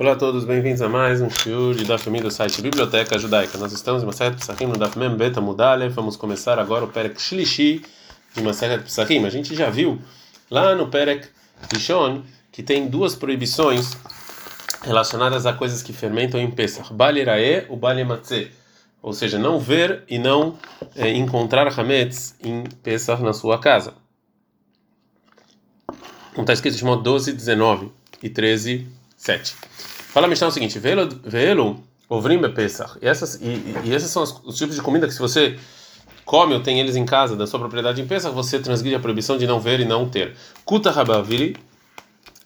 Olá a todos, bem-vindos a mais um show de Daf do site Biblioteca Judaica. Nós estamos em de Psachim no Daf Mem Beta Mudale. Vamos começar agora o Perek Shlishi de de Psachim. A gente já viu lá no Perek Rishon que tem duas proibições relacionadas a coisas que fermentam em Pesach. Balirae, o Balematze. Ou seja, não ver e não é, encontrar Hametz em Pesach na sua casa. Como está escrito modo 12, 19 e 13, 7. Fala a Mishnah o seguinte: Velo, ovrim Pesach. E, essas, e, esses são os, os, tipos de comida que, se você come ou tem eles em casa, da sua propriedade em Pesach, você transgride a proibição de não ver e não ter. Kuta Rabavili.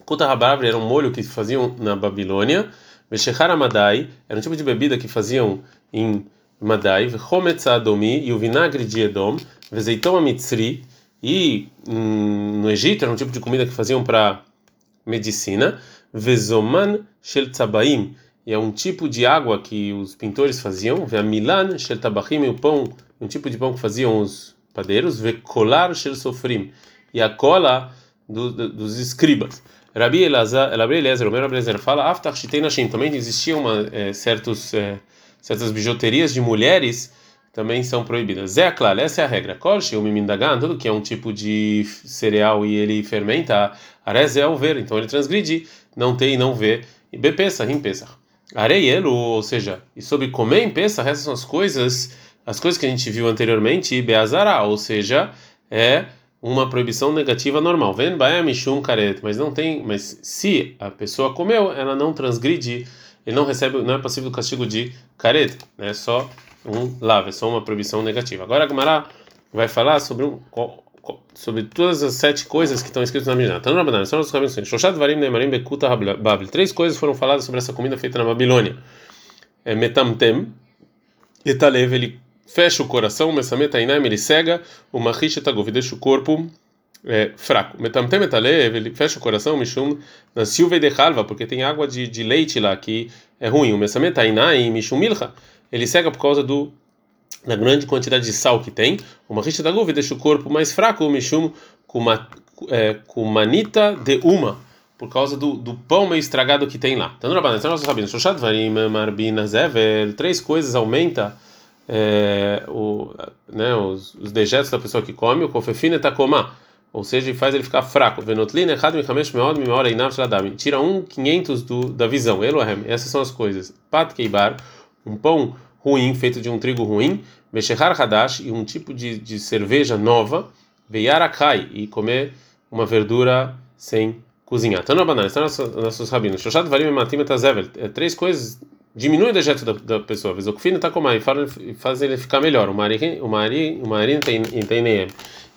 Kuta Rabavili era um molho que faziam na Babilônia. Veshechar Amadai era um tipo de bebida que faziam em Madai. Vechometz Adomi e o vinagre de Edom. Vezeitom Amitzri. E hum, no Egito era um tipo de comida que faziam para medicina. Vezoman shel tzabaim, e é um tipo de água que os pintores faziam. Veamilan shel tabachim, e o pão, um tipo de pão que faziam os padeiros. Vekolar shel sofrim, e a cola do, do, dos escribas. Rabi Elazar, Rabi o meu Rabi Elazar fala, Aftach shitei nashim, também existiam uma, é, certos, é, certas bijuterias de mulheres também são proibidas. Zé claro, essa é a regra. Kolshi, o mimindagan, tudo que é um tipo de cereal e ele fermenta, arez é o ver, então ele transgride não ter e não ver. E bepesa, rim pesa. Areielo, ou seja, e sobre comer em pesa, essas são as coisas, as coisas que a gente viu anteriormente, e beazara, ou seja, é uma proibição negativa normal. Ven mishum karet, mas não tem, mas se a pessoa comeu, ela não transgride, ele não recebe, não é possível o castigo de karet, né? Só um lava, é só uma proibição negativa. Agora a Gemara vai falar sobre um sobre todas as sete coisas que estão escritas na Mishnah. Na Babilônia, são os rabinos. Shoshat varim neimarim bekuta babil. Três coisas foram faladas sobre essa comida feita na Babilônia. É metamtem, etalev, ele fecha o coração, mesameta inaim, ele cega, o machish etagov, deixa o corpo é, fraco. Metamtem etalev, ele fecha o coração, mishum, na silva de halva, porque tem água de, de leite lá que é ruim. O mesameta inaim, mishum milcha, ele cega por causa do na grande quantidade de sal que tem, uma rixa da guva deixa o corpo mais fraco, o mishum kumanita de uma, por causa do, do pão meio estragado que tem lá. Então, Rabanan, nós sabemos, Shoshat Varim, Marbina, Zever, três coisas aumenta é, o, né, os, os dejetos da pessoa que come, o kofefine takoma, ou seja, faz ele ficar fraco. Venotlin, errado, michamesh, meod, mimora, inav, shladam. Tira um quinhentos do, da visão. Elohem, essas são as coisas. Pat keibar, um pão ruim, feito de um trigo ruim, Beshehar Hadash, e um tipo de, de cerveja nova, Veyarakai, e comer uma verdura sem cozinhar. Então, na banana, estão nossos rabinos. Shoshat Varim Matim. É três coisas diminui o dejeto da, da pessoa. Vezokfino está e faz ele ficar melhor. O marim, o marim, o tem tem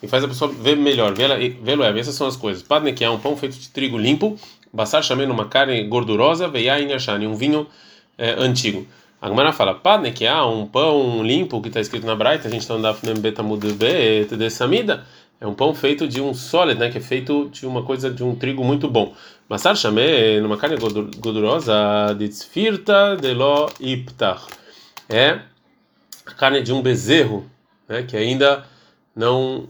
e faz a pessoa ver melhor. Vê-lo é. Essas são as coisas. Padne que é um pão feito de trigo limpo. Bassar chamando uma carne gordurosa. Veiain Yashani, um vinho é, antigo. A Gemara fala, padne que há um pão limpo que está escrito na Braita, a gente está andando no Betamud de Samida, é um pão feito de um sólido, né, que é feito de uma coisa de um trigo muito bom. Masar chamé numa carne gordurosa de tsfirta de lo iptar. É a carne de um bezerro, né, que ainda não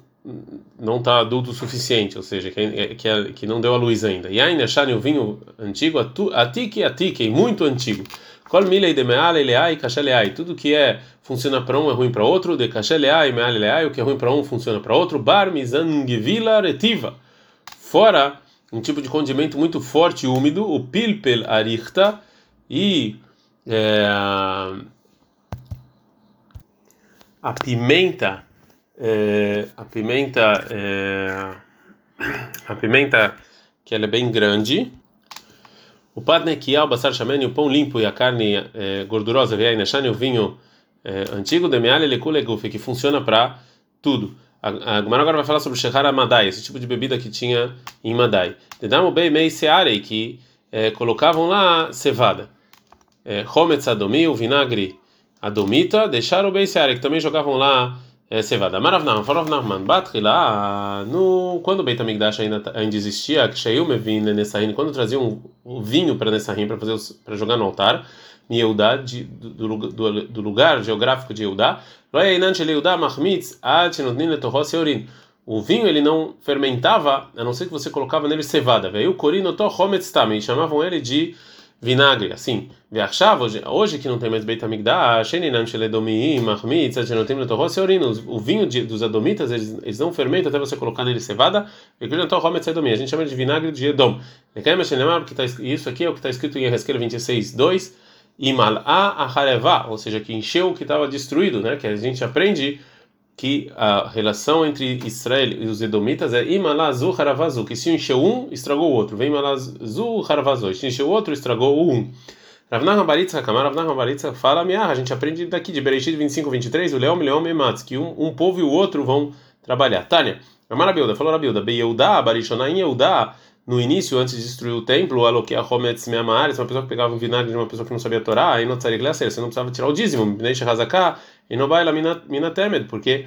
não está adulto o suficiente, ou seja, que, que, é, que não deu a luz ainda. E ainda achar o vinho antigo, atique atique, muito antigo. Kol milei de meale leai leai. Tudo que é funciona para um é ruim para outro. De leai meale leai. O que é ruim para um funciona para outro. Bar mizangvila retiva. Fora um tipo de condimento muito forte e úmido. O pilpel arichta e é, a pimenta. É, a pimenta. É, a pimenta que ela é bem grande o padnekiá, o basar shamen, o pão limpo e a carne é, gordurosa, vem e o vinho é, antigo, demeale lekuleguf, que funciona para tudo. A Gemara agora vai falar sobre Shehara Madai, esse tipo de bebida que tinha em Madai. Dedamo Bei Mei Searei, que é, colocavam lá cevada. Hometz Adomi, o vinagre Adomita, deixaram o Bei Searei, que também jogavam lá é, cevada. Maravnam, lá no quando o Beit HaMikdash ainda, ainda existia, Sheiu Mevin Nessahin, quando traziam um vinho para Nessahin para fazer para jogar no altar, em Eudá, de, do, do, do, lugar geográfico de Eudá, o vinho ele não fermentava, a não ser que você colocava nele cevada. Veio o corino também, chamavam ele de vinagre, assim. Veachshav, hoje, hoje que não tem mais Beit HaMikdash, Sheninam Sheledomim, Mahmitz, Adjenotim Letorro, Seorino, o vinho de, dos adomitas, eles, eles não fermentam até você colocar nele cevada, a gente chama de vinagre de Edom. Isso aqui é o que está escrito em Ezequiel 26, 2, Imal'a Aharevá, ou seja, que encheu o que estava destruído, né? Que a gente aprende que a relação entre Israel e os Edomitas é Imalazu Haravazu, que se encheu um, estragou o outro. Vem Imalazu Haravazu, se encheu o outro, estragou o um. Ravnah Baritza Kamar, Ravnah Baritza fala Miah, a gente aprende daqui de Bereshit 25, 23, o Leão, Leão, Mematz, que um, um povo e o outro vão trabalhar. Tânia, Amar Abilda, falou Abilda, Beyeudá, Barishonah, em Yeudá, no início, antes de destruir o templo, aloquei a Hometz Meamares, uma pessoa que pegava um vinagre de uma pessoa que não sabia Torá, aí não tzarik você não precisava tirar o dízimo, Deixa Hazaká, e não vai lá mina temed, porque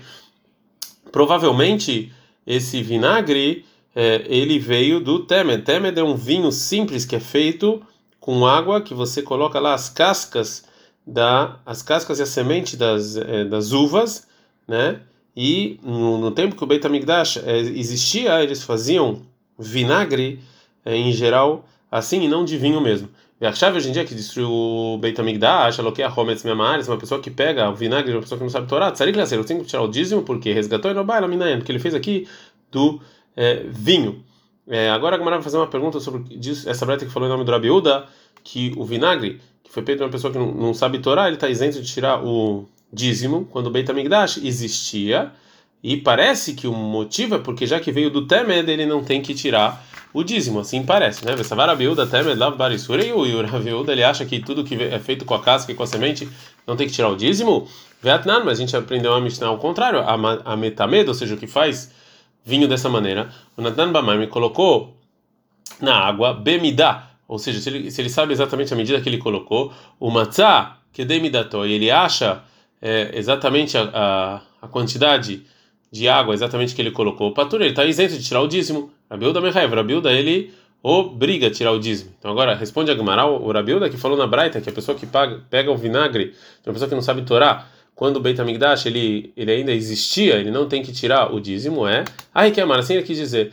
provavelmente esse vinagre é, ele veio do temed. Temed é um vinho simples que é feito com água que você coloca lá as cascas da as cascas e a semente das, é, das uvas, né? E no, no tempo que o Beit Hamikdash é, existia, eles faziam vinagre é, em geral assim e não de vinho mesmo. E a chave hoje em dia que destruiu o Beit HaMikdash, aloquei a Hometz Memares, uma pessoa que pega o vinagre uma pessoa que não sabe Torá, tzarik laser, eu tenho que tirar o dízimo porque resgatou e não vai porque ele fez aqui do é, vinho. É, agora a Gamara vai fazer uma pergunta sobre essa breta que falou em nome do Rabiúda, que o vinagre que foi feito de uma pessoa que não, não sabe Torá, ele está isento de tirar o dízimo quando o Beit HaMikdash existia, e parece que o motivo é porque já que veio do Temed, ele não tem que tirar o dízimo, assim parece, né? Abiúda Temed Lav Barisura e o Raviúda ele acha que tudo que é feito com a casca e com a semente não tem que tirar o dízimo. Vietnã, mas a gente aprendeu a Mishnah ao contrário, a, metamed, ou seja, o que faz vinho dessa maneira. O Natan Bamar me colocou na água bemidá, ou seja, se ele, se ele sabe exatamente a medida que ele colocou, o matzah, que demidató, e ele acha é, exatamente a, a, a quantidade de água exatamente que ele colocou, o patur, ele está isento de tirar o dízimo. Rabilda Mehaev, Rabilda ele obriga a tirar o dízimo. Então agora responde a Gumaral, o Rabilda que falou na Braita que a pessoa que paga, pega o vinagre, uma pessoa que não sabe torar, quando o Beit HaMikdash ele, ele ainda existia, ele não tem que tirar o dízimo, é. Ai que amar, assim ele quis dizer,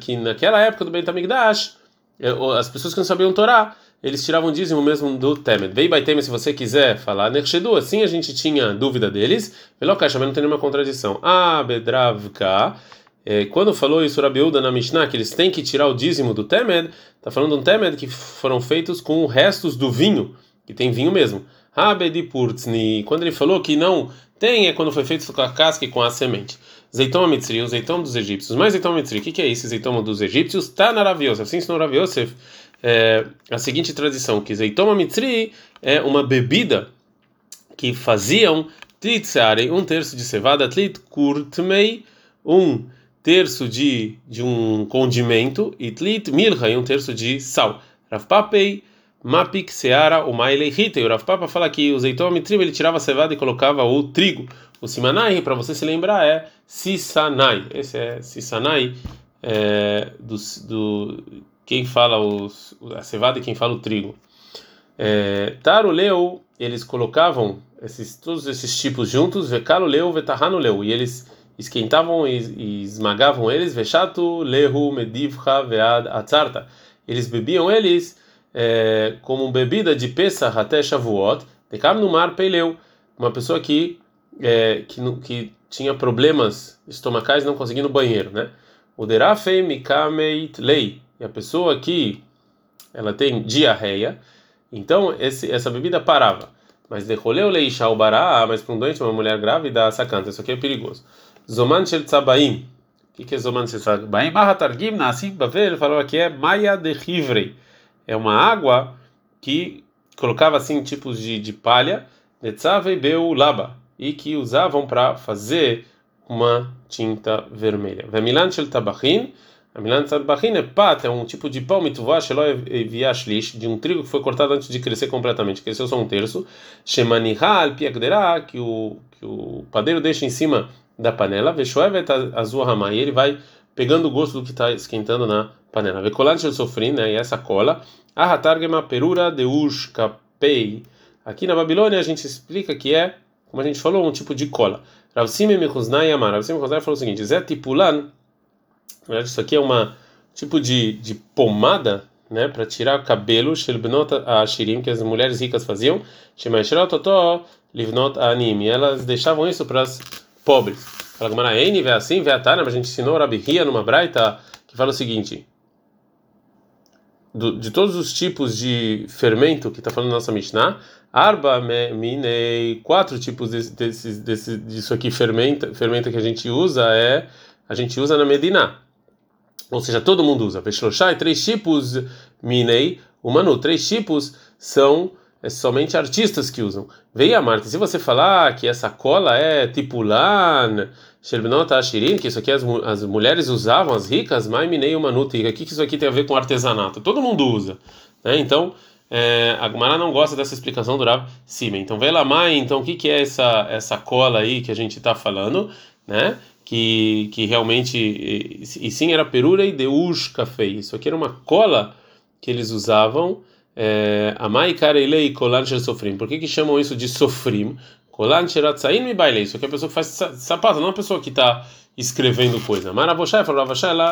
que naquela época do Beit HaMikdash, eh, as pessoas que não sabiam torar, eles tiravam dízimo mesmo do Temet. Vei vai Temet, se você quiser falar Nershedu, assim a gente tinha dúvida deles. Velocash, mas não tem nenhuma contradição. Ah, Bedravka. É, quando falou isso Rabiúda na Mishnah, que eles têm que tirar o dízimo do Temed, está falando de um Temed que foram feitos com restos do vinho, que tem vinho mesmo. Habedipurtzni, quando ele falou que não tem, é quando foi feito com a casca e com a semente. Zeitom Amitri, o zeitom dos egípcios. Mas zeitom Amitri, o que, é esse zeitom dos egípcios? Está na Rav Assim ensinou Rav Yosef é, a seguinte tradição, que Zeitoma Mitri é uma bebida que faziam Tlitsare, um terço de cevada, Tlit Kurtmei, um terço de, de um condimento, e Tlit Milha, um terço de sal. Rafpapei, Mapik Seara, o Maile Hita. E o Rafpapa fala que o Zeitoma Mitri ele tirava a cevada e colocava o trigo. O Simanai, para você se lembrar, é Sisanai. Esse é Sisanai é, do, do quem fala os, a cevada e quem fala o trigo. É, Taruleu, eles colocavam esses, todos esses tipos juntos, Vekaluleu, Vetarranuleu, e eles esquentavam e, e esmagavam eles, Vechatu, Lehu, Medivcha, Vead, Atzarta. Eles bebiam eles é, como bebida de Pesach até Shavuot, Dekam no mar Peileu, uma pessoa que, é, que, que tinha problemas estomacais não conseguia no banheiro, né? O Derafei Mikameit Lei, e a pessoa que ela tem diarreia, então esse, essa bebida parava. Mas derroleu leishá o bará, mas para um doente, uma mulher grávida, sacanta, isso aqui é perigoso. Zoman shel tzabaim. O que é Zoman shel tzabaim? Mahatargim, nassim bavel, falou aqui é maia de rivrei. É uma água que colocava assim tipos de, de palha, netzavei beu laba, e que usavam para fazer uma tinta vermelha. Vemilan shel tabachin, a Milan Tzadbachin é pat, é um tipo de pão mituvá, viashlish, de um trigo que foi cortado antes de crescer completamente, cresceu só um terço. Shemaniha al piagderá, que o que o padeiro deixa em cima da panela, veshoevet azul ramá, e ele vai pegando o gosto do que está esquentando na panela. Vecolan shel né, e essa cola. Ahatargema perura de kapei. Aqui na Babilônia a gente explica que é, como a gente falou, um tipo de cola. Rav Simi Mechuznai Amar. Rav Simi falou o seguinte: Zé tipulan na verdade, isso aqui é uma tipo de, de pomada, né, para tirar cabelo, shelbenot ashirim que as mulheres ricas faziam, shemaishrot oto livnot anim, elas deixavam isso para as pobres. Fala Gamara, Eini, vê assim, vê a Tana, mas a gente ensinou Rabi Hia numa braita que fala o seguinte: de todos os tipos de fermento que está falando na nossa Mishnah, arba minei, quatro tipos desse, desse, desse, disso aqui fermenta, fermento que a gente usa é a gente usa na Medina. Ou seja, todo mundo usa. Peshloshai, três tipos minei, humano, três tipos são é somente artistas que usam. Veio a Marta, se você falar que essa cola é tipo lan, ashirin, que isso aqui as, as mulheres usavam, as ricas, maiminei manuta, o que isso aqui tem a ver com artesanato? Todo mundo usa. Né? Então, é, a Gumara não gosta dessa explicação do Rav. Então, lá, mãe, então o que, que é essa, essa cola aí que a gente está falando, né? Que, que realmente, e, e sim, era perura e deush café. Isso aqui era uma cola que eles usavam é, Amai Kolan Shel Sofrim. Por que, que chamam isso de Sofrim? Kolan Sheratzain Mi Bailei. Isso aqui é a pessoa que faz sapato, não a pessoa que está escrevendo coisa. Maravoshai falou: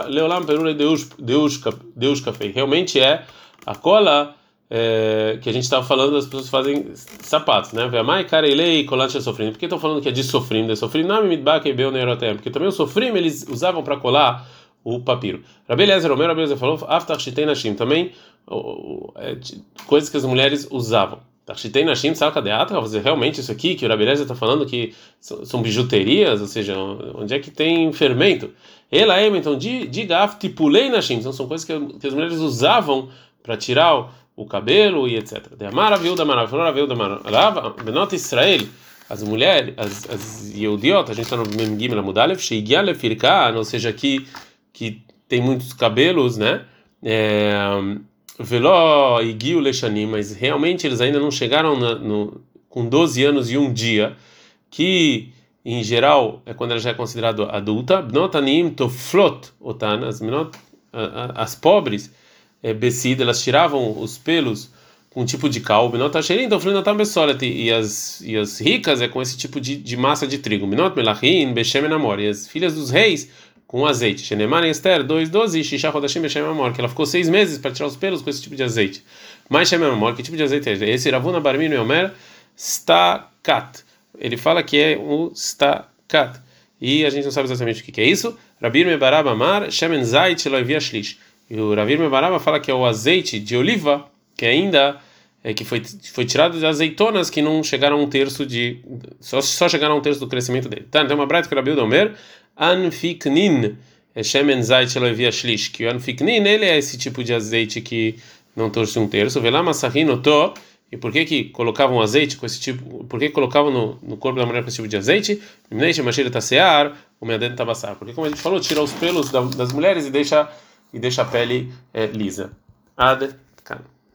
Leolam Perura Deus Café. Realmente é a cola. É, que a gente estava falando das pessoas fazem sapatos, né? Amai Karelei Kolan Shel Sofrim. Por que estão falando que é de Sofrim? De Sofrim, não, Midbak e Beu Neurotem. Porque também o Sofrim eles usavam para colar o papiro. Rabi Eliezer, o meu Rabi Eliezer falou, Aftach Shitei Nashim, também é, coisas que as mulheres usavam. Tachitei Nashim Salkadeatra, dizer realmente isso aqui que o Rabi Eliezer está falando que são, bijuterias, ou seja, onde é que tem fermento? Ela é, então, de, de gaf tipulei Nashim, então são coisas que, que as mulheres usavam para tirar o cabelo e etc. De Amaraviu da Maraviu da Maraviu, Benot Israel, as mulheres, as, as Yehudiot, a gente está no Memgim na Mudalev, Sheigia Lefirkan, ou seja, que que tem muitos cabelos, né? É, Veló e Guio Lechanim, mas realmente eles ainda não chegaram na, no, com 12 anos e um dia, que em geral é quando ela já é considerada adulta. Bnotanim toflot otan, as, as pobres, é, elas tiravam os pelos com um tipo de cal, bnotasherim toflinotam besolet, e as e as ricas é com esse tipo de, de massa de trigo. Bnot melachim beshem namor, e as filhas dos reis com azeite. Shenemar Esther 2:12 e Shisha Rodashim Beshem Amor, que ela ficou seis meses para tirar os pelos com esse tipo de azeite. Mais Shem Amor, que tipo de azeite é esse? Esse Ravuna Barmino Yomer Stakat. Ele fala que é o Stakat. E a gente não sabe exatamente o que é isso. Rabir Mebarab Amar Shemen Zait Eloivia Shlish. E o Rabir Mebarab fala que é o azeite de oliva que ainda é, que foi, foi tirado de azeitonas que não chegaram a um terço de. Só, só chegaram a um terço do crescimento dele. Tá, então uma breta que o Rabi Omer anfiknin, é shemen zait shelovia shlish, que o anfiknin ele é esse tipo de azeite que não torce um terço, vê lá massahin to, e por que que colocavam azeite com esse tipo, por que colocavam no, no corpo da mulher com esse tipo de azeite? Porque como a gente falou, tira os pelos das mulheres e deixa e deixa a pele é, lisa. Ad, cara.